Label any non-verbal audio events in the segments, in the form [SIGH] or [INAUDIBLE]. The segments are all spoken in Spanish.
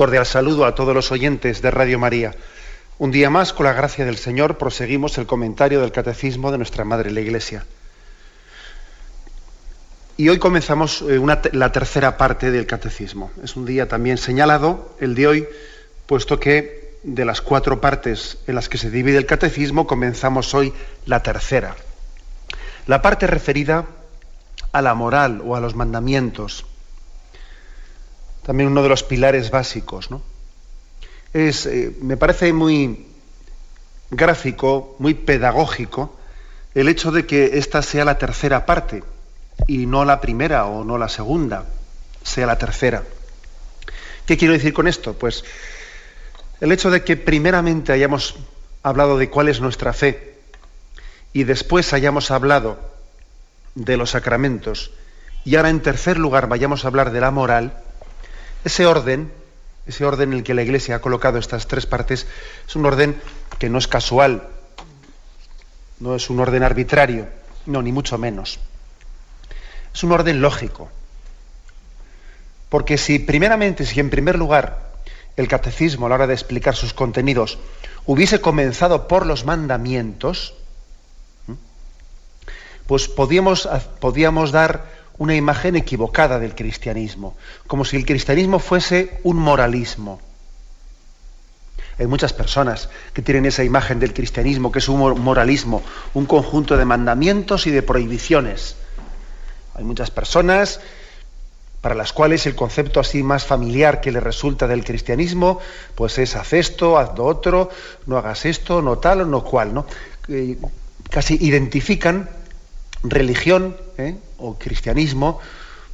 Cordial saludo a todos los oyentes de Radio María. Un día más, con la gracia del Señor, proseguimos el comentario del Catecismo de nuestra Madre la Iglesia. Y hoy comenzamos eh, la tercera parte del Catecismo. Es un día también señalado, el de hoy, puesto que de las cuatro partes en las que se divide el Catecismo, comenzamos hoy la tercera. La parte referida a la moral o a los mandamientos también uno de los pilares básicos. ¿no? Es, eh, me parece muy gráfico, muy pedagógico, el hecho de que esta sea la tercera parte y no la primera o no la segunda, sea la tercera. ¿Qué quiero decir con esto? Pues el hecho de que primeramente hayamos hablado de cuál es nuestra fe y después hayamos hablado de los sacramentos y ahora en tercer lugar vayamos a hablar de la moral, ese orden, ese orden en el que la Iglesia ha colocado estas tres partes, es un orden que no es casual, no es un orden arbitrario, no, ni mucho menos. Es un orden lógico. Porque si primeramente, si en primer lugar el catecismo a la hora de explicar sus contenidos hubiese comenzado por los mandamientos, pues podíamos, podíamos dar una imagen equivocada del cristianismo, como si el cristianismo fuese un moralismo. Hay muchas personas que tienen esa imagen del cristianismo, que es un mor- moralismo, un conjunto de mandamientos y de prohibiciones. Hay muchas personas para las cuales el concepto así más familiar que le resulta del cristianismo, pues es haz esto, haz lo otro, no hagas esto, no tal o no cual, ¿no? Eh, casi identifican religión ¿eh? o cristianismo,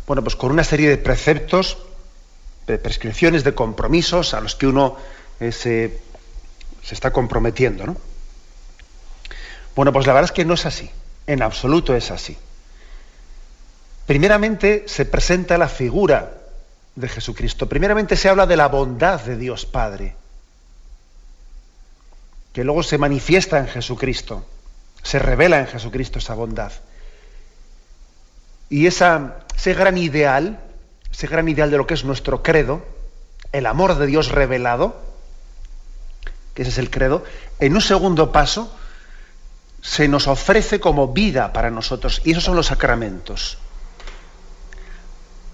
bueno, pues con una serie de preceptos, de prescripciones, de compromisos a los que uno eh, se, se está comprometiendo, ¿no? Bueno, pues la verdad es que no es así, en absoluto es así. Primeramente se presenta la figura de Jesucristo, primeramente se habla de la bondad de Dios Padre, que luego se manifiesta en Jesucristo, se revela en Jesucristo esa bondad. Y ese gran ideal, ese gran ideal de lo que es nuestro credo, el amor de Dios revelado, que ese es el credo, en un segundo paso se nos ofrece como vida para nosotros, y esos son los sacramentos.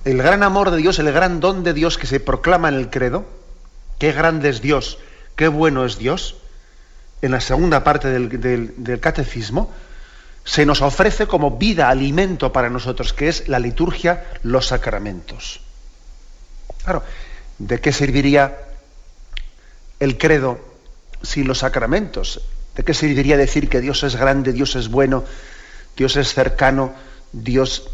El gran amor de Dios, el gran don de Dios que se proclama en el credo, qué grande es Dios, qué bueno es Dios, en la segunda parte del- del catecismo, se nos ofrece como vida, alimento para nosotros, que es la liturgia, los sacramentos. Claro, ¿de qué serviría el credo sin los sacramentos? ¿De qué serviría decir que Dios es grande, Dios es bueno, Dios es cercano, Dios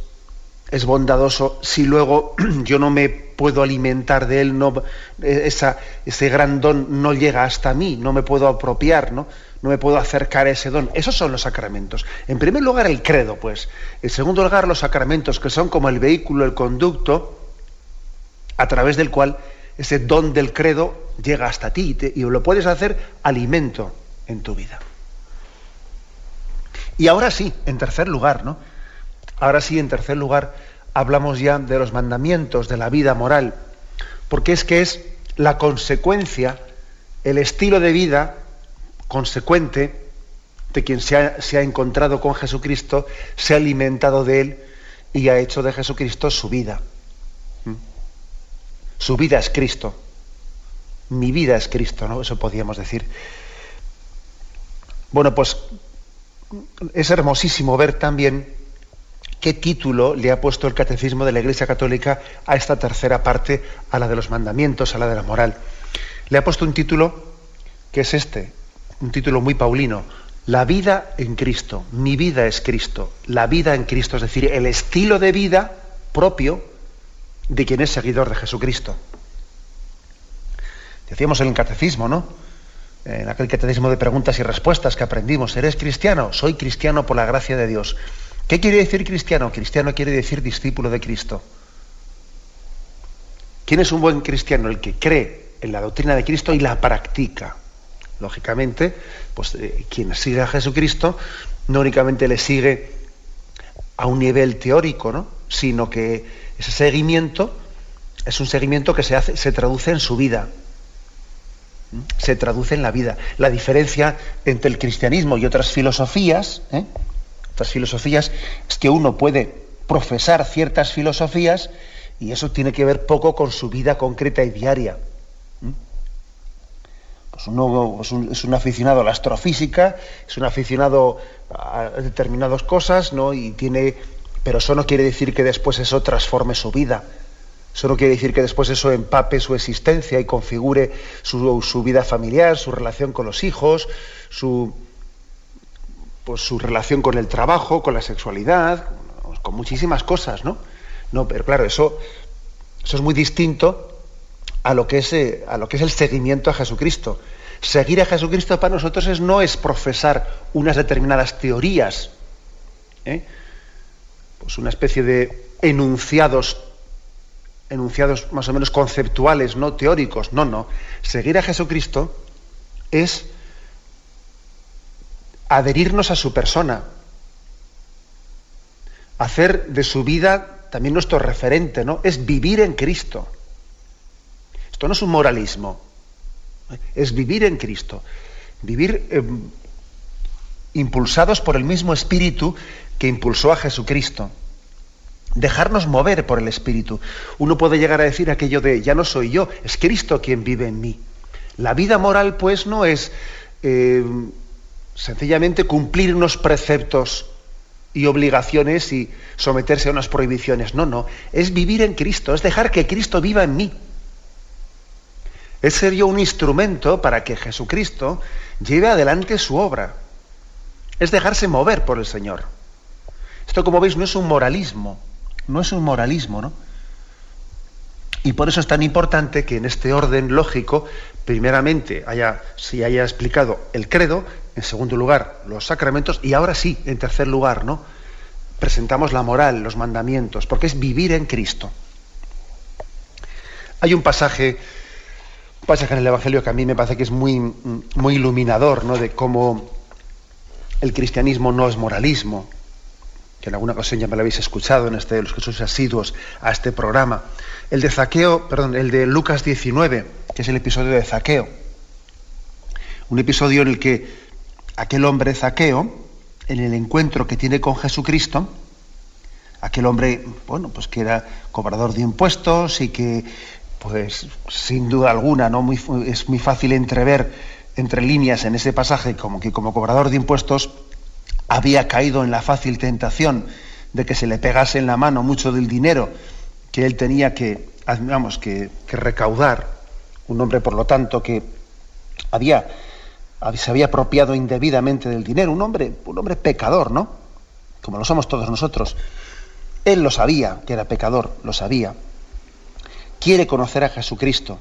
es bondadoso, si luego [CLEARS THROAT] yo no me puedo alimentar de Él, no, esa, ese gran don no llega hasta mí, no me puedo apropiar, ¿no? No me puedo acercar a ese don. Esos son los sacramentos. En primer lugar, el credo, pues. En segundo lugar, los sacramentos, que son como el vehículo, el conducto, a través del cual ese don del credo llega hasta ti y, y lo puedes hacer alimento en tu vida. Y ahora sí, en tercer lugar, ¿no? Ahora sí, en tercer lugar, hablamos ya de los mandamientos, de la vida moral, porque es que es la consecuencia, el estilo de vida consecuente de quien se ha, encontrado con Jesucristo, se ha alimentado de Él y ha hecho de Jesucristo su vida. ¿Mm? Su vida es Cristo. Mi vida es Cristo, ¿no? Eso podríamos decir. Bueno, pues es hermosísimo ver también qué título le ha puesto el Catecismo de la Iglesia Católica a esta tercera parte, a la de los mandamientos, a la de la moral. Le ha puesto un título que es este, un título muy paulino, La vida en Cristo, mi vida es Cristo, la vida en Cristo, es decir, el estilo de vida propio de quien es seguidor de Jesucristo. Decíamos en el catecismo, ¿no? En aquel catecismo de preguntas y respuestas que aprendimos, ¿eres cristiano? Soy cristiano por la gracia de Dios. ¿Qué quiere decir cristiano? Cristiano quiere decir discípulo de Cristo. ¿Quién es un buen cristiano? El que cree en la doctrina de Cristo y la practica. Lógicamente, pues eh, quien sigue a Jesucristo no únicamente le sigue a un nivel teórico, ¿no? sino que ese seguimiento es un seguimiento que se, hace, se traduce en su vida. ¿Mm? Se traduce en la vida. La diferencia entre el cristianismo y otras filosofías, ¿eh? otras filosofías, es que uno puede profesar ciertas filosofías y eso tiene que ver poco con su vida concreta y diaria. Pues uno es un, aficionado a la astrofísica, es un aficionado a determinadas cosas, ¿no? Y tiene pero eso no quiere decir que después eso transforme su vida. Eso no quiere decir que después eso empape su existencia y configure su, vida familiar, su relación con los hijos, su, pues, su relación con el trabajo, con la sexualidad, con muchísimas cosas, ¿no? No, pero claro, eso, eso es muy distinto a lo, que es, eh, a lo que es el seguimiento a Jesucristo. Seguir a Jesucristo para nosotros es, no es profesar unas determinadas teorías, ¿eh? pues una especie de enunciados enunciados más o menos conceptuales, no teóricos. No, no. Seguir a Jesucristo es adherirnos a su persona, hacer de su vida también nuestro referente, ¿no? Es vivir en Cristo. Esto no es un moralismo, ¿eh? es vivir en Cristo, vivir em, impulsados por el mismo espíritu que impulsó a Jesucristo. Dejarnos mover por el Espíritu. Uno puede llegar a decir aquello de, ya no soy yo, es Cristo quien vive en mí. La vida moral, pues, no es eh, sencillamente cumplir unos preceptos y obligaciones y someterse a unas prohibiciones. No, no. Es vivir en Cristo, es dejar que Cristo viva en mí. Es ser yo un instrumento para que Jesucristo lleve adelante su obra. Es dejarse mover por el Señor. Esto, como veis, no es un moralismo, no es un moralismo, ¿no? Y por eso es tan importante que en este orden lógico, primeramente, haya, se haya explicado el credo, en segundo lugar, los sacramentos, y ahora sí, en tercer lugar, ¿no? Presentamos la moral, los mandamientos, porque es vivir en Cristo. Hay un pasaje, pasaje en el Evangelio que a mí me parece que es muy, muy iluminador, ¿no? De cómo el cristianismo no es moralismo, que en alguna ocasión ya me lo habéis escuchado en este, los que sois asiduos a este programa, el de Zaqueo, perdón, el de Lucas 19, que es el episodio de Zaqueo. Un episodio en el que aquel hombre Zaqueo, en el encuentro que tiene con Jesucristo, aquel hombre, bueno, pues que era cobrador de impuestos y que, pues, sin duda alguna, ¿no? Es muy fácil entrever entre líneas en ese pasaje como que como cobrador de impuestos había caído en la fácil tentación de que se le pegase en la mano mucho del dinero que él tenía que, digamos, que, recaudar, un hombre, por lo tanto, que había, se había apropiado indebidamente del dinero, un hombre, un hombre pecador, ¿no? Como lo somos todos nosotros. Él lo sabía, que era pecador, lo sabía. Quiere conocer a Jesucristo.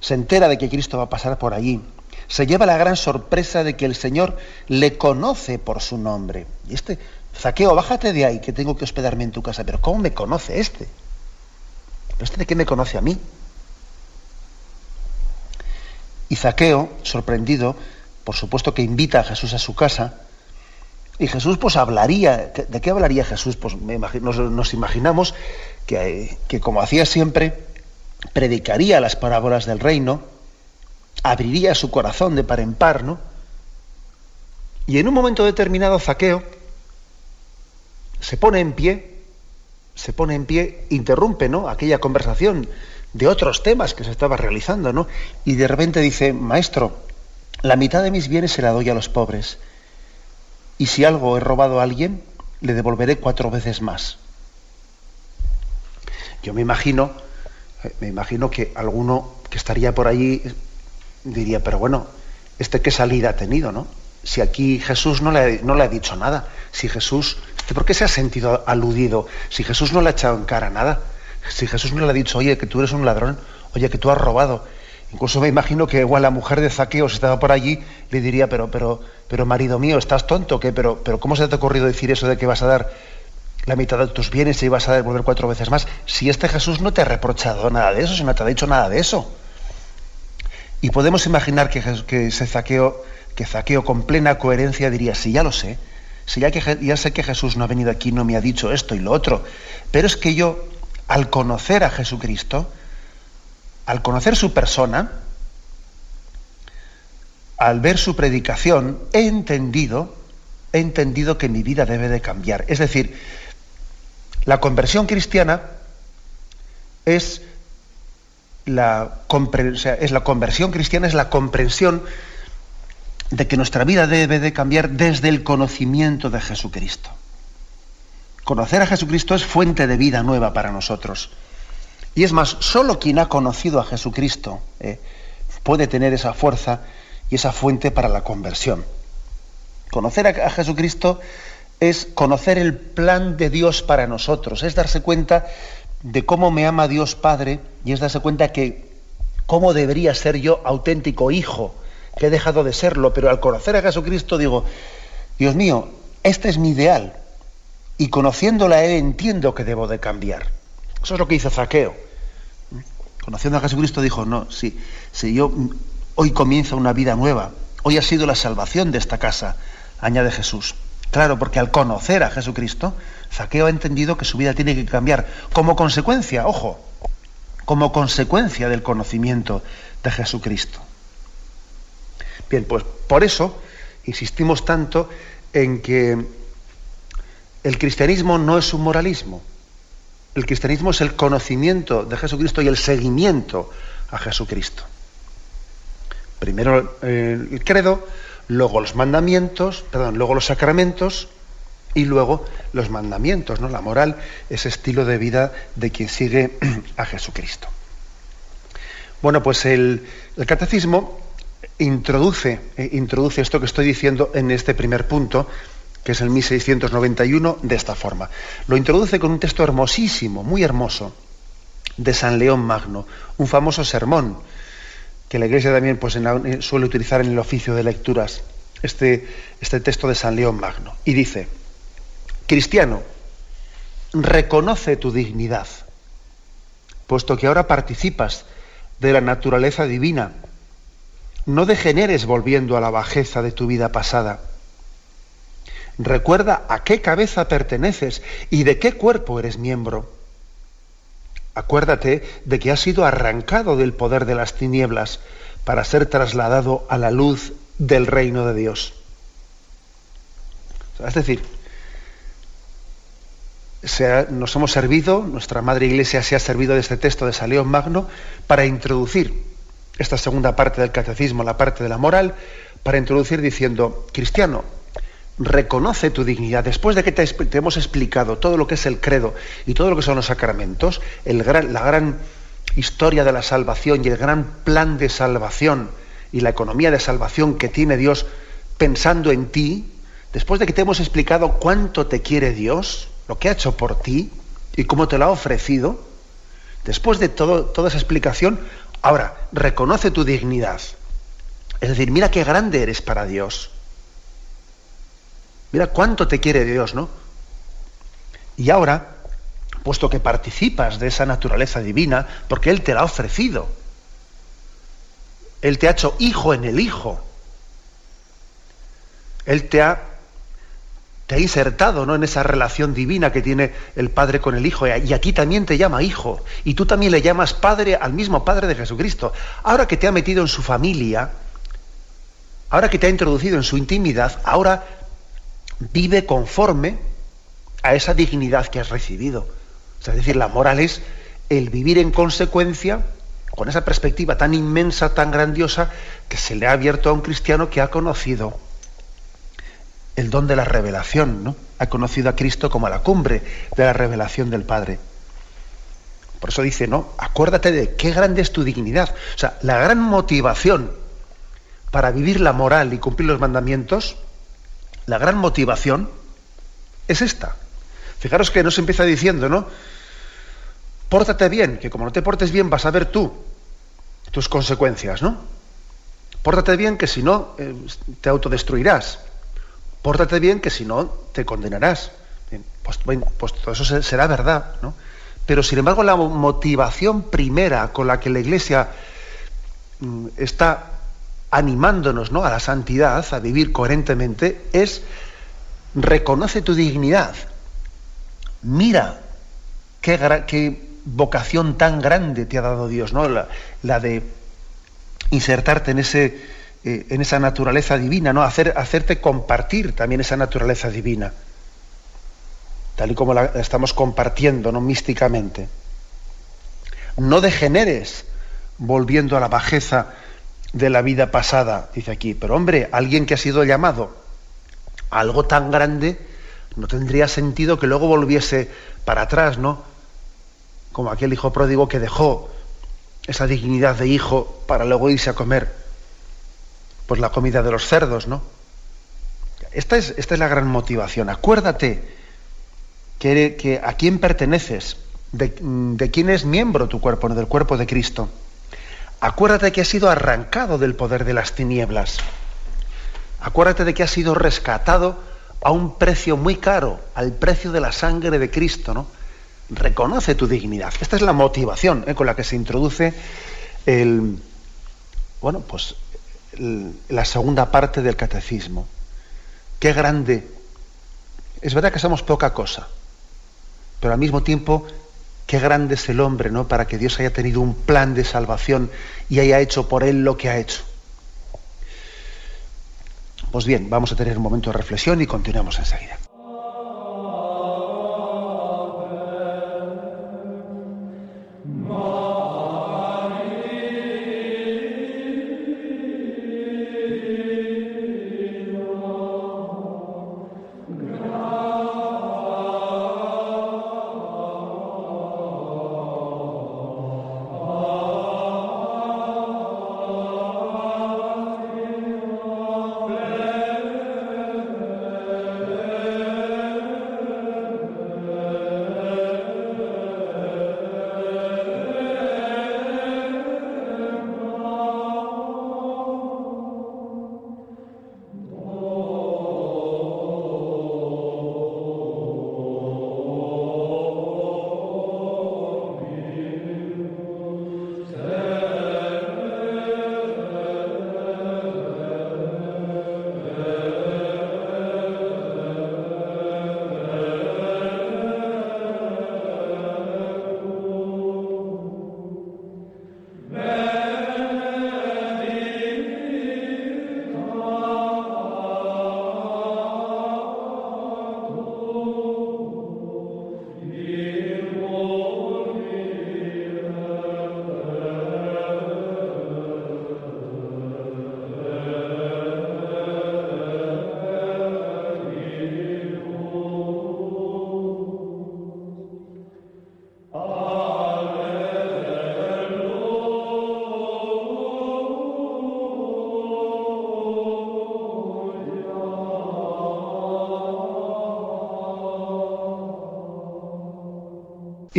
Se entera de que Cristo va a pasar por allí se lleva la gran sorpresa de que el Señor le conoce por su nombre. Y este, Zaqueo, bájate de ahí, que tengo que hospedarme en tu casa. Pero ¿cómo me conoce este? ¿Pero este de qué me conoce a mí? Y Zaqueo, sorprendido, por supuesto que invita a Jesús a su casa, y Jesús pues hablaría, ¿de qué hablaría Jesús? Pues nos, imaginamos que, como hacía siempre, predicaría las parábolas del reino, abriría su corazón de par en par, ¿no? Y en un momento determinado Zaqueo se pone en pie, se pone en pie, interrumpe, ¿no? Aquella conversación de otros temas que se estaba realizando, ¿no? Y de repente dice, maestro, la mitad de mis bienes se la doy a los pobres. Y si algo he robado a alguien, le devolveré cuatro veces más. Yo me imagino Eh, me imagino que alguno que estaría por allí diría, pero bueno, ¿este qué salida ha tenido, no? Si aquí Jesús no le, no le ha dicho nada, si Jesús, ¿este ¿por qué se ha sentido aludido? Si Jesús no le ha echado en cara nada, si Jesús no le ha dicho, oye, que tú eres un ladrón, oye, que tú has robado. Incluso me imagino que igual la mujer de Zaqueo, si estaba por allí, le diría, pero, pero, pero marido mío, ¿estás tonto? ¿qué? Pero, pero ¿cómo se te ha ocurrido decir eso de que vas a dar la mitad de tus bienes y vas a devolver cuatro veces más, si este Jesús no te ha reprochado nada de eso, si no te ha dicho nada de eso. Y podemos imaginar que, que ese zaqueo, que zaqueo con plena coherencia diría, sí, ya lo sé, si ya, que, ya sé que Jesús no ha venido aquí, no me ha dicho esto y lo otro, pero es que yo, al conocer a Jesucristo, al conocer su persona, al ver su predicación, he entendido, he entendido que mi vida debe de cambiar. Es decir, la conversión cristiana es la, es la conversión cristiana, es la comprensión de que nuestra vida debe de cambiar desde el conocimiento de Jesucristo. Conocer a Jesucristo es fuente de vida nueva para nosotros. Y es más, solo quien ha conocido a Jesucristo eh, puede tener esa fuerza y esa fuente para la conversión. Conocer a Jesucristo es conocer el plan de Dios para nosotros, es darse cuenta de cómo me ama Dios Padre y es darse cuenta que cómo debería ser yo auténtico hijo, que he dejado de serlo, pero al conocer a Jesucristo digo, Dios mío, este es mi ideal y conociéndole a Él entiendo que debo de cambiar. Eso es lo que hizo Zaqueo. Conociendo a Jesucristo dijo, no, si, si yo hoy comienza una vida nueva, hoy ha sido la salvación de esta casa, añade Jesús. Claro, porque al conocer a Jesucristo, Zaqueo ha entendido que su vida tiene que cambiar como consecuencia, ojo, como consecuencia del conocimiento de Jesucristo. Bien, pues por eso insistimos tanto en que el cristianismo no es un moralismo. El cristianismo es el conocimiento de Jesucristo y el seguimiento a Jesucristo. Primero eh, el credo, luego los mandamientos, perdón, luego los sacramentos y luego los mandamientos, ¿no? La moral, ese estilo de vida de quien sigue [CLEARS THROAT] a Jesucristo. Bueno, pues el, catecismo introduce, eh, introduce esto que estoy diciendo en este primer punto, que es el 1691, de esta forma. Lo introduce con un texto hermosísimo, muy hermoso, de San León Magno, un famoso sermón que la Iglesia también pues, eh, suele utilizar en el oficio de lecturas, este, este texto de San León Magno. Y dice, Cristiano, reconoce tu dignidad, puesto que ahora participas de la naturaleza divina. No degeneres volviendo a la bajeza de tu vida pasada. Recuerda a qué cabeza perteneces y de qué cuerpo eres miembro. Acuérdate de que has sido arrancado del poder de las tinieblas para ser trasladado a la luz del reino de Dios. Es decir, nos hemos servido, nuestra Madre Iglesia se ha servido de este texto de San Magno para introducir esta segunda parte del catecismo, la parte de la moral, para introducir diciendo, cristiano, reconoce tu dignidad. Después de que te, hemos explicado todo lo que es el credo y todo lo que son los sacramentos, la gran historia de la salvación y el gran plan de salvación y la economía de salvación que tiene Dios pensando en ti, después de que te hemos explicado cuánto te quiere Dios, lo que ha hecho por ti y cómo te lo ha ofrecido, después de toda esa explicación, ahora reconoce tu dignidad. Es decir, mira qué grande eres para Dios. Mira cuánto te quiere Dios, ¿no? Y ahora, puesto que participas de esa naturaleza divina, porque Él te la ha ofrecido, Él te ha hecho hijo en el Hijo, Él te ha, te ha insertado ¿no? en esa relación divina que tiene el Padre con el Hijo, y aquí también te llama hijo, y tú también le llamas Padre al mismo Padre de Jesucristo. Ahora que te ha metido en su familia, ahora que te ha introducido en su intimidad, ahora vive conforme a esa dignidad que has recibido. es decir, la moral es el vivir en consecuencia con esa perspectiva tan inmensa, tan grandiosa, que se le ha abierto a un cristiano que ha conocido el don de la revelación, ¿no? Ha conocido a Cristo como a la cumbre de la revelación del Padre. Por eso dice, ¿no? Acuérdate de qué grande es tu dignidad. O sea, la gran motivación para vivir la moral y cumplir los mandamientos, la gran motivación es esta. Fijaros que nos empieza diciendo, ¿no? Pórtate bien, que como no te portes bien vas a ver tú tus consecuencias, ¿no? Pórtate bien, que si no eh, te autodestruirás. Pórtate bien, que si no te condenarás. pues, pues todo eso será verdad, ¿no? Pero sin embargo la motivación primera con la que la Iglesia mm, está animándonos ¿no? a la santidad, a vivir coherentemente, es reconoce tu dignidad. Mira qué, vocación tan grande te ha dado Dios, ¿no? La, de insertarte en, ese, eh, en esa naturaleza divina, ¿no? Hacer, hacerte compartir también esa naturaleza divina tal y como la estamos compartiendo ¿no? místicamente. No degeneres volviendo a la bajeza de la vida pasada, dice aquí. Pero hombre, alguien que ha sido llamado a algo tan grande, no tendría sentido que luego volviese para atrás, ¿no? Como aquel hijo pródigo que dejó esa dignidad de hijo para luego irse a comer pues la comida de los cerdos, ¿no? Esta es, esta es la gran motivación. Acuérdate que, a quién perteneces, de, quién es miembro tu cuerpo, del cuerpo de Cristo. Acuérdate que has sido arrancado del poder de las tinieblas. Acuérdate de que has sido rescatado a un precio muy caro, al precio de la sangre de Cristo, ¿no? Reconoce tu dignidad. Esta es la motivación ¿eh? con la que se introduce el, bueno, pues la segunda parte del catecismo. Qué grande. Es verdad que somos poca cosa, pero al mismo tiempo, qué grande es el hombre, ¿no? Para que Dios haya tenido un plan de salvación y haya hecho por él lo que ha hecho. Pues bien, vamos a tener un momento de reflexión y continuamos enseguida.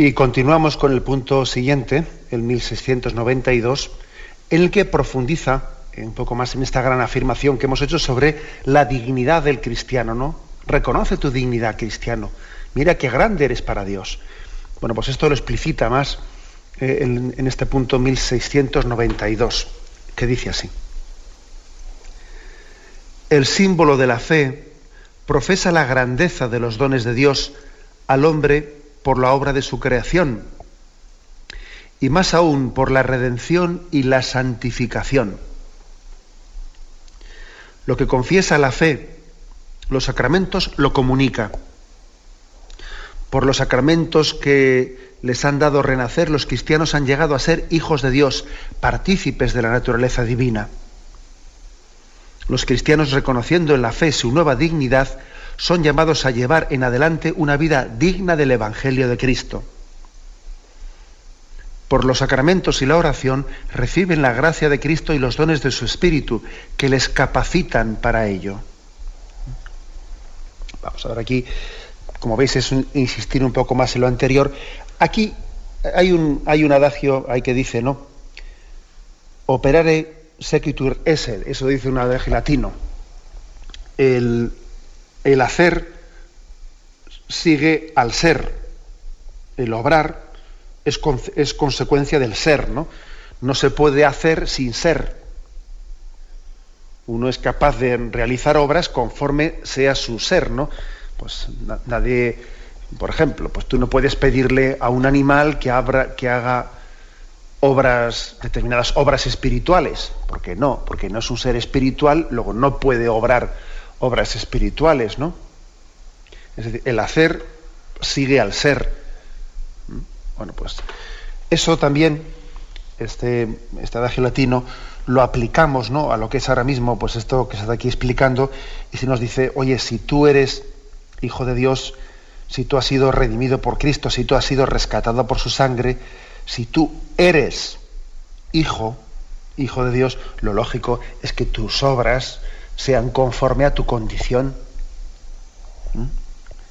Y continuamos con el punto siguiente, el 1692, en el que profundiza un poco más en esta gran afirmación que hemos hecho sobre la dignidad del cristiano, ¿no? Reconoce tu dignidad, cristiano. Mira qué grande eres para Dios. Bueno, pues esto lo explicita más eh, en, en este punto 1692, que dice así. El símbolo de la fe profesa la grandeza de los dones de Dios al hombre por la obra de su creación y más aún por la redención y la santificación. Lo que confiesa la fe, los sacramentos lo comunica. Por los sacramentos que les han dado renacer, los cristianos han llegado a ser hijos de Dios, partícipes de la naturaleza divina. Los cristianos, reconociendo en la fe su nueva dignidad, son llamados a llevar en adelante una vida digna del Evangelio de Cristo. por los sacramentos y la oración reciben la gracia de Cristo y los dones de su Espíritu, que les capacitan para ello. Vamos a ver aquí, como veis, es insistir un poco más en lo anterior. Aquí hay un, hay un adagio hay que dice, ¿no? Operare sequitur esse, eso dice un adagio latino. El, el hacer sigue al ser. El obrar es, consecuencia del ser, ¿no? No se puede hacer sin ser. Uno es capaz de realizar obras conforme sea su ser, ¿no? Pues nadie, por ejemplo, pues tú no puedes pedirle a un animal que, abra, que haga obras, determinadas obras espirituales, porque no, porque no es un ser espiritual, luego no puede obrar obras espirituales, ¿no? Es decir, el hacer sigue al ser. Bueno, pues eso también, este, este adagio latino, lo aplicamos ¿no? a lo que es ahora mismo, pues esto que se está aquí explicando, y se nos dice, oye, si tú eres hijo de Dios, si tú has sido redimido por Cristo, si tú has sido rescatado por su sangre, si tú eres hijo, hijo de Dios, lo lógico es que tus obras sean conforme a tu condición. ¿Mm?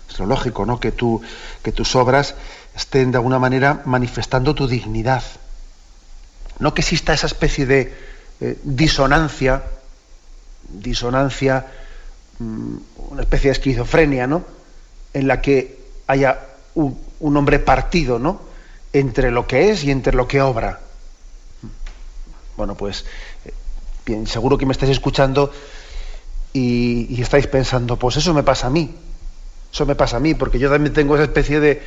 Es lo lógico, ¿no? Que, tú, que tus obras estén de alguna manera manifestando tu dignidad. No que exista esa especie de eh, disonancia, disonancia, mm, una especie de esquizofrenia, ¿no? En la que haya un, hombre partido, ¿no? Entre lo que es y entre lo que obra. Bueno, pues, eh, bien, seguro que me estáis escuchando y, estáis pensando, pues eso me pasa a mí. Eso me pasa a mí, porque yo también tengo esa especie de,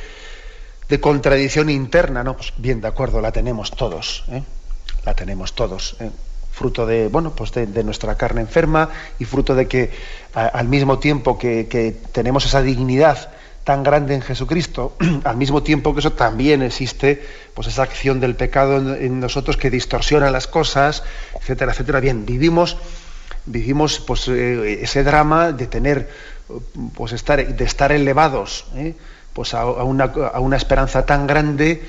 de contradicción interna, ¿no? Pues bien, de acuerdo, la tenemos todos, ¿eh? la tenemos todos. ¿eh? fruto de bueno pues de, nuestra carne enferma y fruto de que al mismo tiempo que, tenemos esa dignidad tan grande en Jesucristo [CLEARS THROAT] al mismo tiempo que eso también existe pues esa acción del pecado en, nosotros que distorsiona las cosas etcétera etcétera bien vivimos vivimos pues eh, ese drama de tener pues estar de estar elevados ¿eh? pues a, una, esperanza tan grande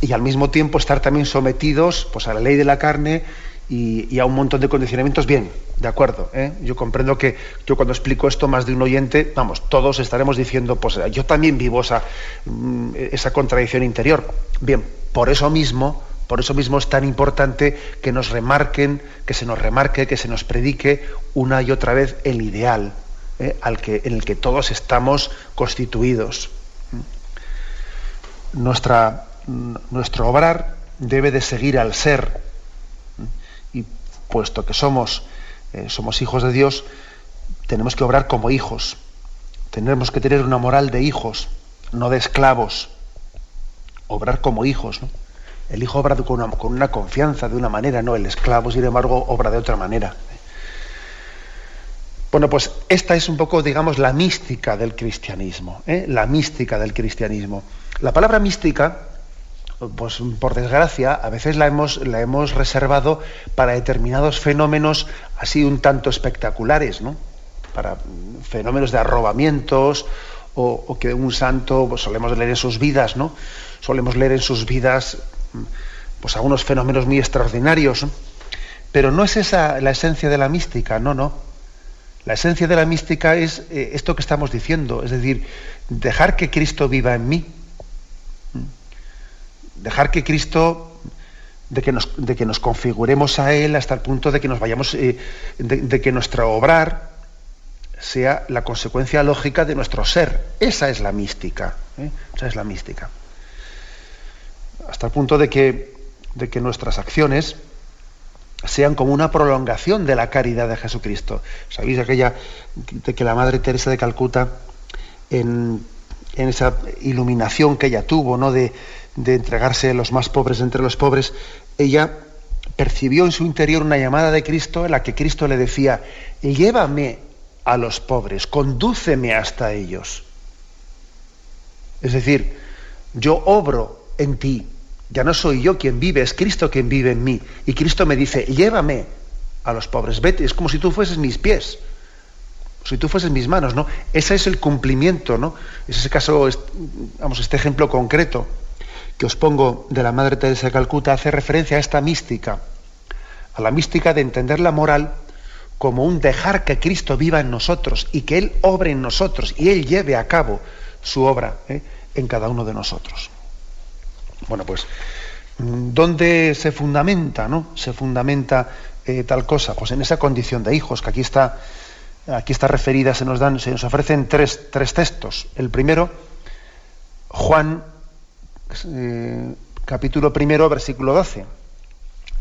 y al mismo tiempo estar también sometidos pues a la ley de la carne y, a un montón de condicionamientos, bien, de acuerdo. ¿eh? Yo comprendo que yo cuando explico esto más de un oyente, vamos, todos estaremos diciendo, pues yo también vivo esa, mm, esa contradicción interior. Bien, por eso mismo, por eso mismo es tan importante que nos remarquen, que se nos remarque, que se nos predique una y otra vez el ideal ¿eh? al que, en el que todos estamos constituidos nuestra, nuestro obrar debe de seguir al ser. Y puesto que somos, eh, somos hijos de Dios, tenemos que obrar como hijos. Tenemos que tener una moral de hijos, no de esclavos. Obrar como hijos. El hijo obra con una, con una confianza, de una manera, no el esclavo, sin embargo, obra de otra manera. Bueno, pues esta es un poco, digamos, la mística del cristianismo, ¿eh? la mística del cristianismo. La palabra mística, pues por desgracia, a veces la hemos, reservado para determinados fenómenos así un tanto espectaculares, ¿no? Para fenómenos de arrobamientos o, que un santo, pues solemos leer en sus vidas, ¿no? Solemos leer en sus vidas pues algunos fenómenos muy extraordinarios, pero no es esa la esencia de la mística, no, no. La esencia de la mística es eh, esto que estamos diciendo, es decir, dejar que Cristo viva en mí, dejar que Cristo, de que nos, de que nos configuremos a Él hasta el punto de que nos vayamos, eh, de, que nuestro obrar sea la consecuencia lógica de nuestro ser. Esa es la mística. ¿eh? Esa es la mística. Hasta el punto de que, de que nuestras acciones sean como una prolongación de la caridad de Jesucristo. ¿Sabéis aquella de que la Madre Teresa de Calcuta, en, en esa iluminación que ella tuvo, ¿no? de, de entregarse a los más pobres entre los pobres, ella percibió en su interior una llamada de Cristo en la que Cristo le decía, llévame a los pobres, condúceme hasta ellos. Es decir, yo obro en ti, ya no soy yo quien vive, es Cristo quien vive en mí. Y Cristo me dice, llévame a los pobres, vete, es como si tú fueses mis pies, si tú fueses mis manos, ¿no? Ese es el cumplimiento, ¿no? Es ese caso, vamos, este ejemplo concreto que os pongo de la Madre Teresa de Calcuta hace referencia a esta mística, a la mística de entender la moral como un dejar que Cristo viva en nosotros y que Él obre en nosotros y Él lleve a cabo su obra ¿eh? en cada uno de nosotros. Bueno, pues, ¿dónde se fundamenta, no? Se fundamenta eh, tal cosa, pues en esa condición de hijos, que aquí está, aquí está referida, se nos dan, se nos ofrecen tres, tres textos. El primero, Juan, eh, capítulo primero, versículo 12.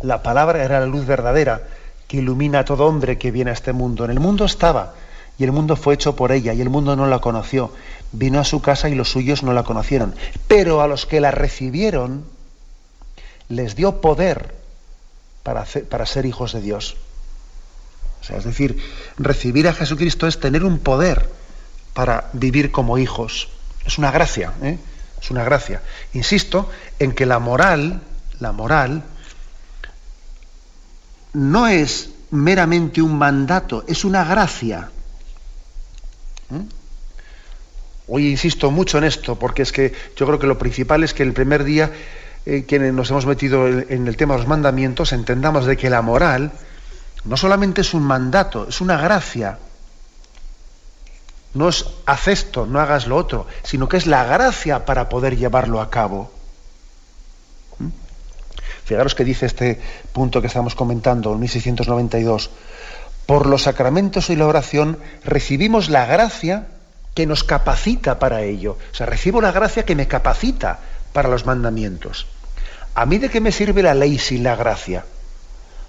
La palabra era la luz verdadera que ilumina a todo hombre que viene a este mundo. En el mundo estaba, y el mundo fue hecho por ella, y el mundo no la conoció. Vino a su casa y los suyos no la conocieron. Pero a los que la recibieron, les dio poder para, para ser hijos de Dios. O sea, es decir, recibir a Jesucristo es tener un poder para vivir como hijos. Es una gracia, ¿eh? es una gracia. Insisto en que la moral, la moral, no es meramente un mandato, es una gracia. ¿Mm? Hoy insisto mucho en esto, porque es que yo creo que lo principal es que el primer día eh, quienes nos hemos metido en el tema de los mandamientos, entendamos de que la moral no solamente es un mandato, es una gracia. No es haz esto, no hagas lo otro, sino que es la gracia para poder llevarlo a cabo. ¿Mm? Fijaros que dice este punto que estamos comentando, en 1692. Por los sacramentos y la oración recibimos la gracia que nos capacita para ello. O sea, recibo la gracia que me capacita para los mandamientos. ¿A mí de qué me sirve la ley sin la gracia?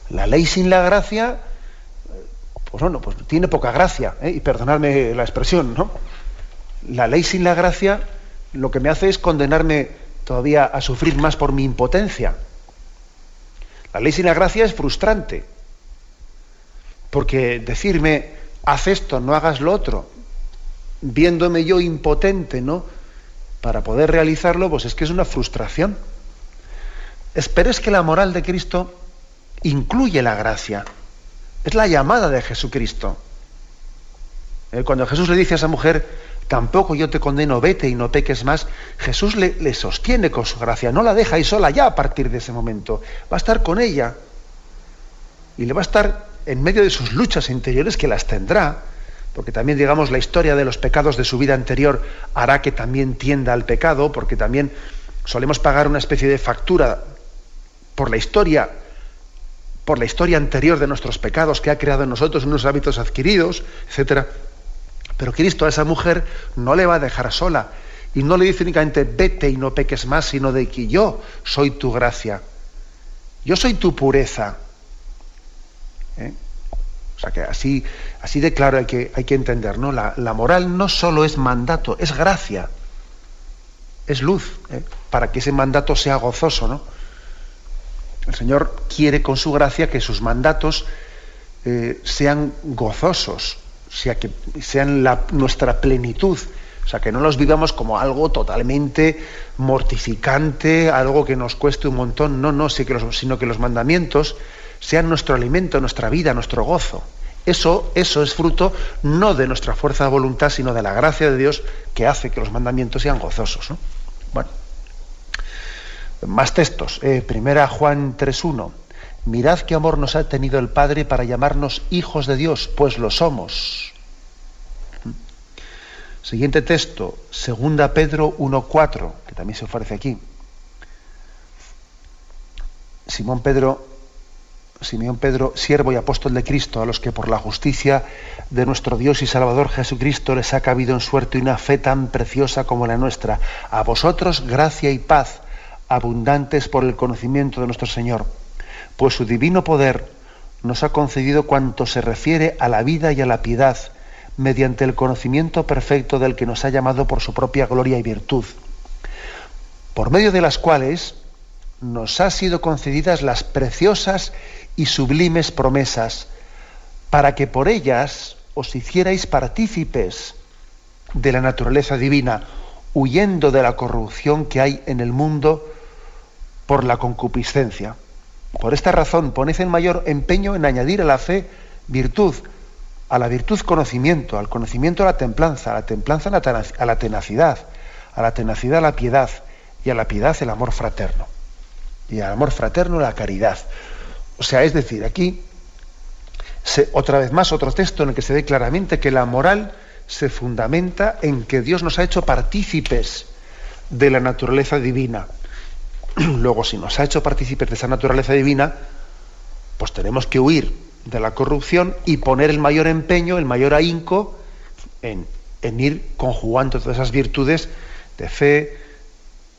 La ley sin la gracia, pues bueno, pues tiene poca gracia, ¿eh? y perdonadme la expresión, ¿no? La ley sin la gracia lo que me hace es condenarme todavía a sufrir más por mi impotencia. La ley sin la gracia es frustrante, porque decirme, haz esto, no hagas lo otro, viéndome yo impotente, ¿no? para poder realizarlo, pues es que es una frustración. Pero es que la moral de Cristo incluye la gracia. Es la llamada de Jesucristo. Eh, cuando Jesús le dice a esa mujer, tampoco yo te condeno, vete y no peques más, Jesús le, le sostiene con su gracia, no la deja ahí sola ya a partir de ese momento. Va a estar con ella y le va a estar en medio de sus luchas interiores que las tendrá, porque también, digamos, la historia de los pecados de su vida anterior hará que también tienda al pecado, porque también solemos pagar una especie de factura por la historia, por la historia anterior de nuestros pecados que ha creado en nosotros unos hábitos adquiridos, etcétera. Pero Cristo a esa mujer no le va a dejar sola y no le dice únicamente vete y no peques más, sino de que yo soy tu gracia, yo soy tu pureza. ¿Eh? O sea que así, así de claro hay que, hay que entender, ¿no? La, moral no solo es mandato, es gracia, es luz, ¿eh? para que ese mandato sea gozoso, ¿no? El Señor quiere con su gracia que sus mandatos eh, sean gozosos, sea que sean nuestra plenitud, o sea, que no los vivamos como algo totalmente mortificante, algo que nos cueste un montón, no, no, sino que los mandamientos sean nuestro alimento, nuestra vida, nuestro gozo. Eso, eso es fruto no de nuestra fuerza de voluntad, sino de la gracia de Dios que hace que los mandamientos sean gozosos. Bueno, más textos. Eh, primera Juan 3.1. Mirad qué amor nos ha tenido el Padre para llamarnos hijos de Dios, pues lo somos. ¿Mm? Siguiente texto, segunda Pedro 1.4, que también se ofrece aquí. Simón Pedro Simeón Pedro, siervo y apóstol de Cristo, a los que por la justicia de nuestro Dios y Salvador Jesucristo les ha cabido en suerte una fe tan preciosa como la nuestra. A vosotros gracia y paz abundantes por el conocimiento de nuestro Señor, pues su divino poder nos ha concedido cuanto se refiere a la vida y a la piedad, mediante el conocimiento perfecto del que nos ha llamado por su propia gloria y virtud, por medio de las cuales nos ha sido concedidas las preciosas y sublimes promesas, para que por ellas os hicierais partícipes de la naturaleza divina, huyendo de la corrupción que hay en el mundo por la concupiscencia. Por esta razón, poned el mayor empeño en añadir a la fe virtud, a la virtud conocimiento, al conocimiento la templanza, a la templanza a la tenacidad, a la tenacidad a la piedad, y a la piedad el amor fraterno. Y al amor fraterno la caridad. O sea, es decir, aquí, otra vez más, otro texto en el que se ve claramente que la moral se fundamenta en que Dios nos ha hecho partícipes de la naturaleza divina. [CLEARS THROAT] Luego, si nos ha hecho partícipes de esa naturaleza divina, pues tenemos que huir de la corrupción y poner el mayor empeño, el mayor ahínco en, ir conjugando todas esas virtudes de fe,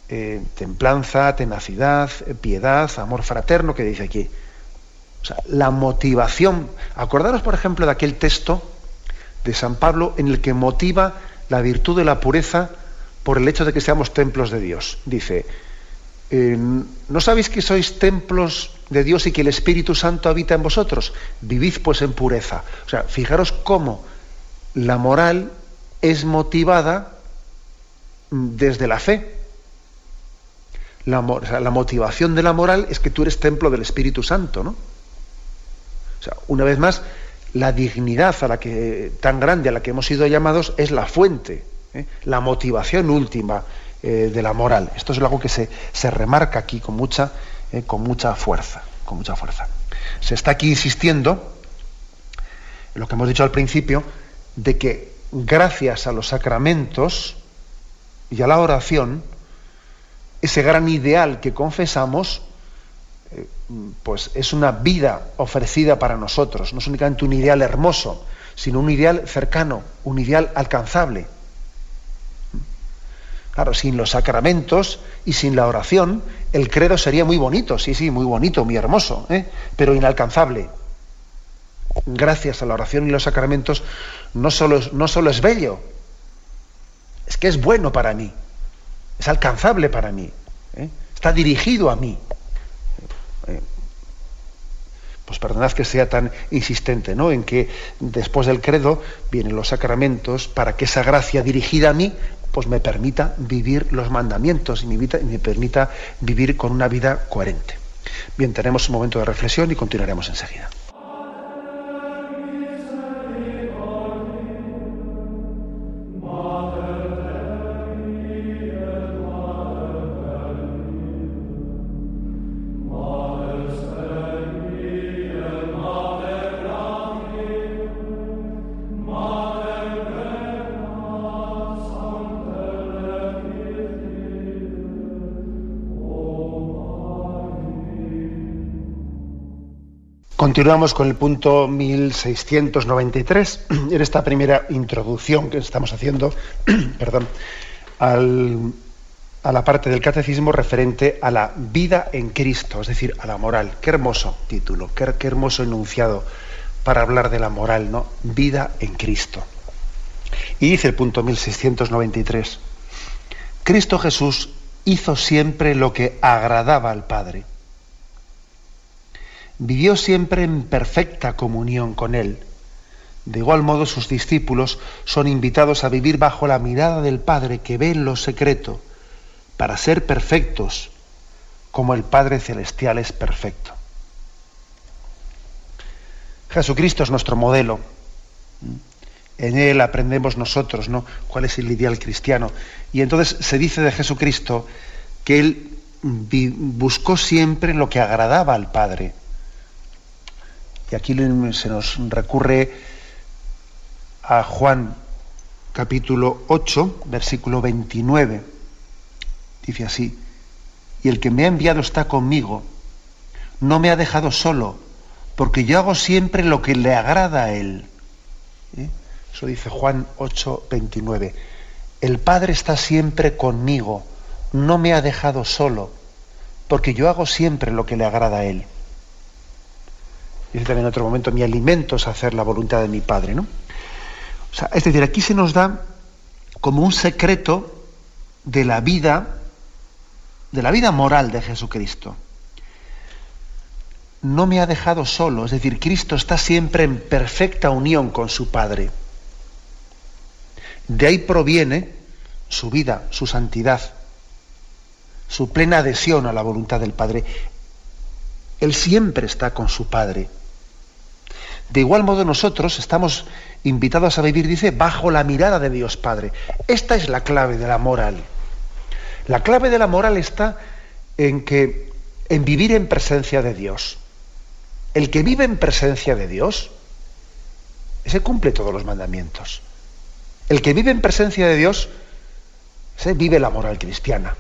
eh, templanza, tenacidad, piedad, amor fraterno que dice aquí. O sea, la motivación. Acordaros, por ejemplo, de aquel texto de San Pablo en el que motiva la virtud de la pureza por el hecho de que seamos templos de Dios. Dice, ¿no sabéis que sois templos de Dios y que el Espíritu Santo habita en vosotros? Vivid pues en pureza. O sea, fijaros cómo la moral es motivada desde la fe. La, la, motivación de la moral es que tú eres templo del Espíritu Santo, ¿no? O sea, una vez más, la dignidad a la que, tan grande a la que hemos sido llamados es la fuente, ¿eh? la motivación última eh, de la moral. Esto es algo que se, se remarca aquí con mucha, eh, con mucha fuerza, con mucha fuerza. Se está aquí insistiendo, en lo que hemos dicho al principio, de que gracias a los sacramentos y a la oración, ese gran ideal que confesamos, pues es una vida ofrecida para nosotros, no es únicamente un ideal hermoso, sino un ideal cercano, un ideal alcanzable. Claro, sin los sacramentos y sin la oración, el credo sería muy bonito, sí, sí, muy bonito, muy hermoso, ¿eh? pero inalcanzable gracias a la oración y los sacramentos, no solo, es, no es bello, es que es bueno para mí, es alcanzable para mí, ¿eh? está dirigido a mí. Pues perdonad que sea tan insistente, ¿no? En que después del credo vienen los sacramentos para que esa gracia dirigida a mí, pues me permita vivir los mandamientos y me, y me permita vivir con una vida coherente. Bien, tenemos un momento de reflexión y continuaremos enseguida. Continuamos con el punto 1693, en esta primera introducción que estamos haciendo [CLEARS THROAT] perdón, a la parte del catecismo referente a la vida en Cristo, es decir, a la moral. Qué hermoso título, qué, qué hermoso enunciado para hablar de la moral, ¿no? Vida en Cristo. Y dice el punto 1693, Cristo Jesús hizo siempre lo que agradaba al Padre vivió siempre en perfecta comunión con Él. De igual modo sus discípulos son invitados a vivir bajo la mirada del Padre que ve en lo secreto, para ser perfectos, como el Padre Celestial es perfecto. Jesucristo es nuestro modelo. En Él aprendemos nosotros, ¿no? ¿Cuál es el ideal cristiano? Y entonces se dice de Jesucristo que Él buscó siempre lo que agradaba al Padre y aquí se nos recurre a Juan capítulo 8, versículo 29. Dice así, y el que me ha enviado está conmigo, no me ha dejado solo, porque yo hago siempre lo que le agrada a él. ¿Eh? Eso dice Juan 8, 29. El Padre está siempre conmigo, no me ha dejado solo, porque yo hago siempre lo que le agrada a él. Dice también en otro momento, mi alimento es hacer la voluntad de mi Padre, ¿no? O sea, es decir, aquí se nos da como un secreto de la vida, de la vida moral de Jesucristo. No me ha dejado solo, es decir, Cristo está siempre en perfecta unión con su Padre. De ahí proviene su vida, su santidad, su plena adhesión a la voluntad del Padre. Él siempre está con su Padre. De igual modo nosotros estamos invitados a vivir, dice, bajo la mirada de Dios Padre. Esta es la clave de la moral. La clave de la moral está en que en vivir en presencia de Dios. El que vive en presencia de Dios, ese cumple todos los mandamientos. El que vive en presencia de Dios, ese vive la moral cristiana.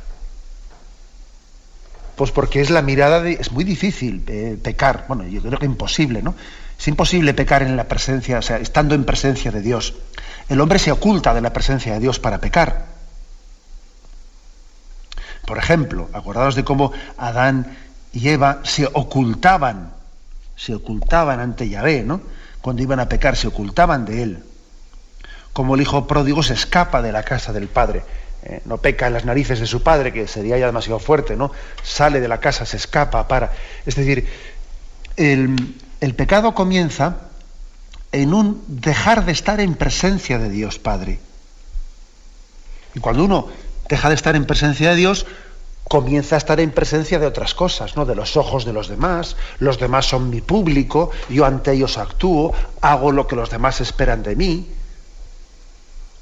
Pues porque es la mirada de. Es muy difícil eh, pecar. Bueno, yo creo que imposible, ¿no? Es imposible pecar en la presencia, o sea, estando en presencia de Dios. El hombre se oculta de la presencia de Dios para pecar. Por ejemplo, acordados de cómo Adán y Eva se ocultaban, se ocultaban ante Yahvé, ¿no? Cuando iban a pecar, se ocultaban de él. Como el hijo pródigo se escapa de la casa del padre. Eh, no peca en las narices de su padre, que sería ya demasiado fuerte, ¿no? Sale de la casa, se escapa, para. Es decir, el, el pecado comienza en un dejar de estar en presencia de Dios Padre. Y cuando uno deja de estar en presencia de Dios, comienza a estar en presencia de otras cosas, ¿no? De los ojos de los demás, los demás son mi público, yo ante ellos actúo, hago lo que los demás esperan de mí.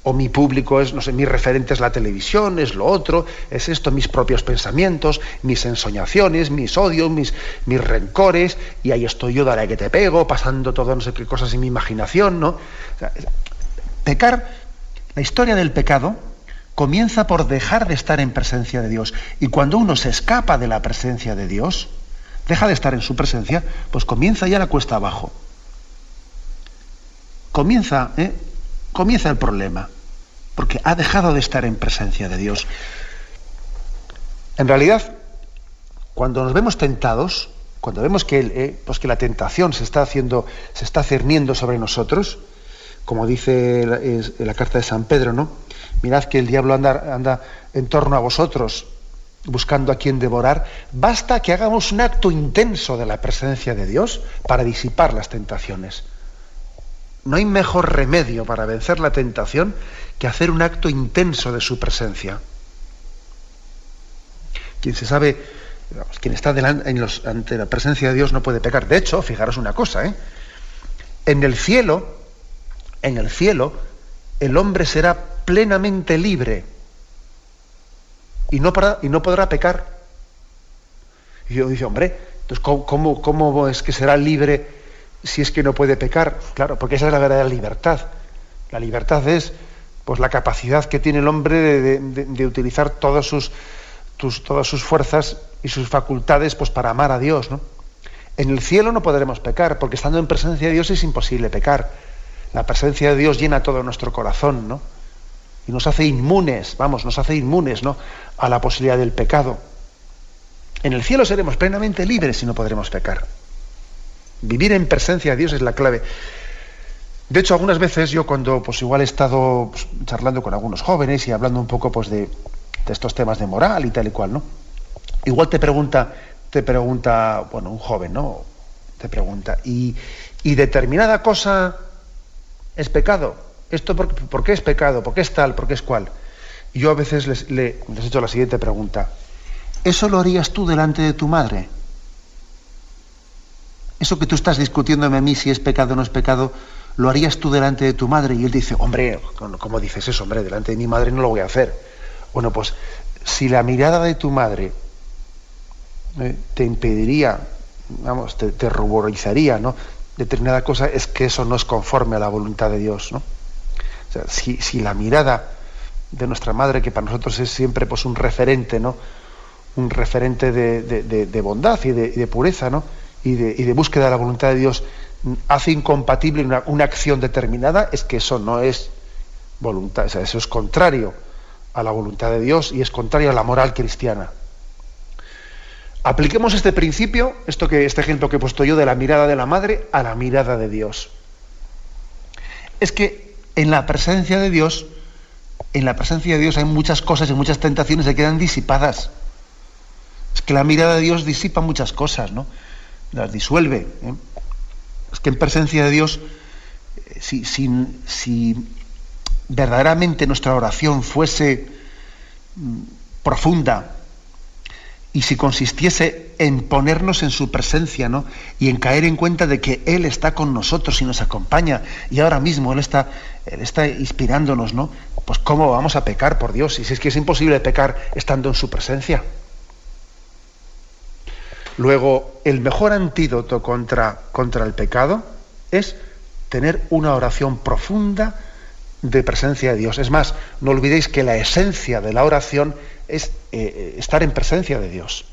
O mi público es, no sé, mi referente es la televisión, es lo otro, es esto, mis propios pensamientos, mis ensoñaciones, mis odios, mis, mis rencores, y ahí estoy yo, dale que te pego, pasando todo no sé qué cosas en mi imaginación, ¿no? pecar, la historia del pecado, comienza por dejar de estar en presencia de Dios. Y cuando uno se escapa de la presencia de Dios, deja de estar en su presencia, pues comienza ya la cuesta abajo. Comienza, ¿eh? Comienza el problema, porque ha dejado de estar en presencia de Dios. En realidad, cuando nos vemos tentados, cuando vemos que, ¿eh? pues que la tentación se está haciendo, se está cerniendo sobre nosotros, como dice la, la carta de San Pedro, ¿no? mirad que el diablo anda, anda en torno a vosotros buscando a quien devorar, basta que hagamos un acto intenso de la presencia de Dios para disipar las tentaciones. No hay mejor remedio para vencer la tentación que hacer un acto intenso de su presencia. Quien se sabe, quien está ante la presencia de Dios no puede pecar. De hecho, fijaros una cosa, ¿eh? en el cielo, en el cielo, el hombre será plenamente libre y no, y no podrá pecar. Y yo dice, hombre, entonces ¿cómo, ¿cómo, es que será libre si es que no puede pecar? Claro, porque esa es la verdadera libertad. La libertad es pues la capacidad que tiene el hombre de, utilizar todas sus, todas sus fuerzas y sus facultades pues, para amar a Dios. ¿no? En el cielo no podremos pecar, porque estando en presencia de Dios es imposible pecar. La presencia de Dios llena todo nuestro corazón, ¿no? Y nos hace inmunes, vamos, nos hace inmunes, ¿no? A la posibilidad del pecado. En el cielo seremos plenamente libres y no podremos pecar. Vivir en presencia de Dios es la clave. De hecho, algunas veces yo cuando pues igual he estado pues, charlando con algunos jóvenes y hablando un poco pues de, estos temas de moral y tal y cual, ¿no? Igual te pregunta, te pregunta, bueno, un joven, ¿no? Te pregunta, ¿y, y determinada cosa es pecado. ¿Esto por, qué es pecado? ¿Por qué es tal? ¿Por qué es cual? Yo a veces les, les he hecho la siguiente pregunta. ¿Eso lo harías tú delante de tu madre? Eso que tú estás discutiéndome a mí si es pecado o no es pecado, ¿lo harías tú delante de tu madre? Y él dice, hombre, ¿cómo dices eso? Hombre, delante de mi madre no lo voy a hacer. Bueno, pues si la mirada de tu madre eh, te impediría, vamos, te, ruborizaría, ¿no? determinada cosa es que eso no es conforme a la voluntad de Dios. ¿no? si, la mirada de nuestra madre, que para nosotros es siempre pues, un referente, ¿no? un referente de, bondad y de, pureza ¿no? Y, de, búsqueda de la voluntad de Dios, hace incompatible una, acción determinada, es que eso no es voluntad, eso es contrario a la voluntad de Dios y es contrario a la moral cristiana. Apliquemos este principio, esto que, este ejemplo que he puesto yo de la mirada de la madre a la mirada de Dios. Es que en la presencia de Dios, en la presencia de Dios hay muchas cosas y muchas tentaciones que quedan disipadas. Es que la mirada de Dios disipa muchas cosas, ¿no? Las disuelve. ¿eh? Es que en presencia de Dios, eh, si, si verdaderamente nuestra oración fuese mm, profunda, y si consistiese en ponernos en su presencia, ¿no? Y en caer en cuenta de que Él está con nosotros y nos acompaña, y ahora mismo Él está, Él está inspirándonos, ¿no? pues ¿cómo vamos a pecar por Dios? Y si es que es imposible pecar estando en su presencia. Luego, el mejor antídoto contra, contra el pecado es tener una oración profunda de presencia de Dios. Es más, no olvidéis que la esencia de la oración es eh, estar en presencia de Dios.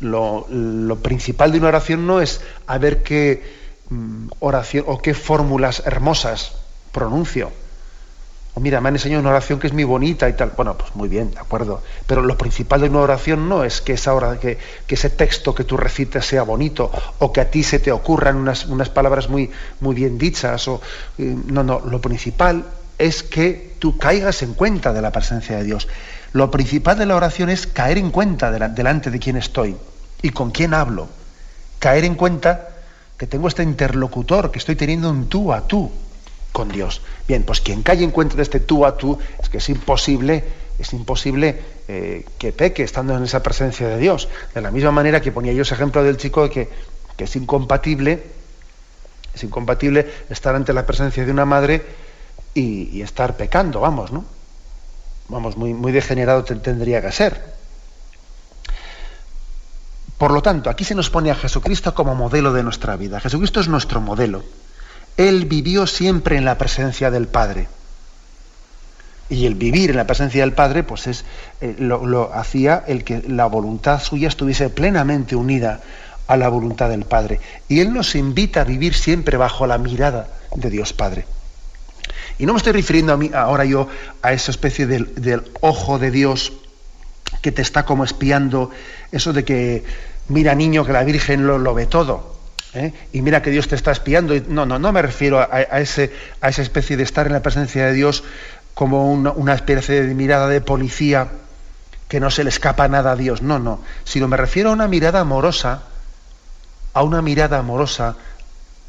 Lo, principal de una oración no es a ver qué mm, oración o qué fórmulas hermosas pronuncio mira, me han enseñado una oración que es muy bonita y tal. Bueno, pues muy bien, de acuerdo. Pero lo principal de una oración no es que, esa hora, que, ese texto que tú recites sea bonito o que a ti se te ocurran unas, unas palabras muy, muy bien dichas. O, eh, no, no, lo principal es que tú caigas en cuenta de la presencia de Dios. Lo principal de la oración es caer en cuenta delante de quién estoy y con quién hablo. Caer en cuenta que tengo este interlocutor, que estoy teniendo un tú a tú con Dios. Bien, pues quien cae en cuenta de este tú a tú, es que es imposible, es imposible eh, que peque estando en esa presencia de Dios. De la misma manera que ponía yo ese ejemplo del chico de que, que es incompatible, es incompatible estar ante la presencia de una madre y, estar pecando, vamos, ¿no? Vamos, muy, muy degenerado tendría que ser. Por lo tanto, aquí se nos pone a Jesucristo como modelo de nuestra vida. Jesucristo es nuestro modelo. Él vivió siempre en la presencia del Padre. Y el vivir en la presencia del Padre, pues es, eh, lo, hacía el que la voluntad suya estuviese plenamente unida a la voluntad del Padre. Y Él nos invita a vivir siempre bajo la mirada de Dios Padre. Y no me estoy refiriendo a mí, ahora yo a esa especie del, ojo de Dios que te está como espiando, eso de que mira niño que la Virgen lo, lo ve todo. ¿Eh? y mira que Dios te está espiando. No, no, no me refiero a, ese, a esa especie de estar en la presencia de Dios como una, especie de mirada de policía que no se le escapa nada a Dios. No, no. Sino me refiero a una mirada amorosa, a una mirada amorosa,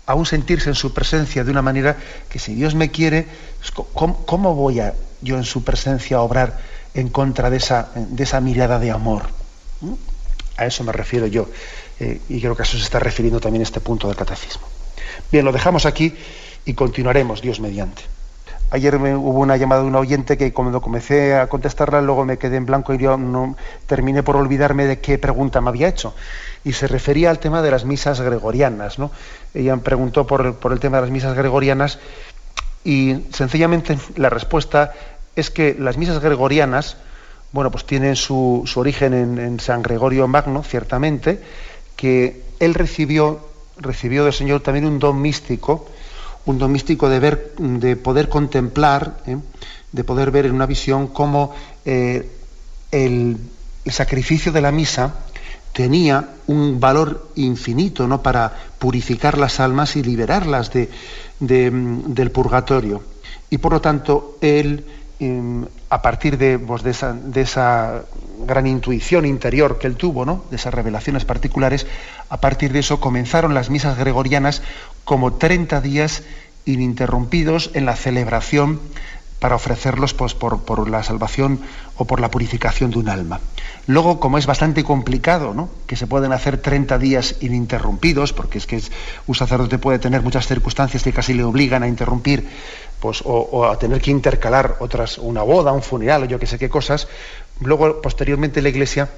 a un sentirse en su presencia de una manera que si Dios me quiere, ¿cómo, voy yo en su presencia a obrar en contra de esa, de esa mirada de amor? ¿Mm? A eso me refiero yo. Eh, y creo que a eso se está refiriendo también este punto del catecismo. Bien, lo dejamos aquí y continuaremos, Dios mediante. Ayer me, hubo una llamada de un oyente que cuando comencé a contestarla luego me quedé en blanco y yo no terminé por olvidarme de qué pregunta me había hecho. Y se refería al tema de las misas gregorianas. ¿no? Ella me preguntó por, el tema de las misas gregorianas y sencillamente la respuesta es que las misas gregorianas, bueno, pues tienen su, origen en San Gregorio Magno, ciertamente, que él recibió, recibió del Señor también un don místico, un don místico de ver, de poder contemplar, ¿eh? de poder ver en una visión cómo eh, el, sacrificio de la misa tenía un valor infinito ¿no? para purificar las almas y liberarlas de, del purgatorio. Y por lo tanto, él a partir pues, de, esa, gran intuición interior que él tuvo, ¿no? de esas revelaciones particulares, a partir de eso comenzaron las misas gregorianas como 30 días ininterrumpidos en la celebración para ofrecerlos pues, por, la salvación o por la purificación de un alma. Luego, como es bastante complicado, ¿no? que se pueden hacer 30 días ininterrumpidos, porque es que un sacerdote puede tener muchas circunstancias que casi le obligan a interrumpir pues, o, a tener que intercalar otras, una boda, un funeral o yo que sé qué cosas. Luego, posteriormente, la Iglesia,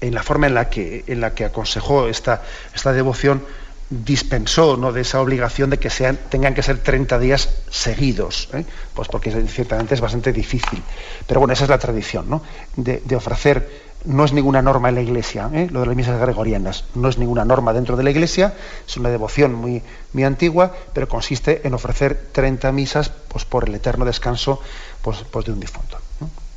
en la forma en la que, en la que aconsejó esta, esta devoción, dispensó ¿no? de esa obligación de que sean, tengan que ser 30 días seguidos, ¿eh? pues porque ciertamente es bastante difícil. Pero bueno, esa es la tradición, ¿no? de, ofrecer, no es ninguna norma en la Iglesia, ¿eh? lo de las misas gregorianas, no es ninguna norma dentro de la Iglesia, es una devoción muy, muy antigua, pero consiste en ofrecer 30 misas pues, por el eterno descanso pues, pues de un difunto.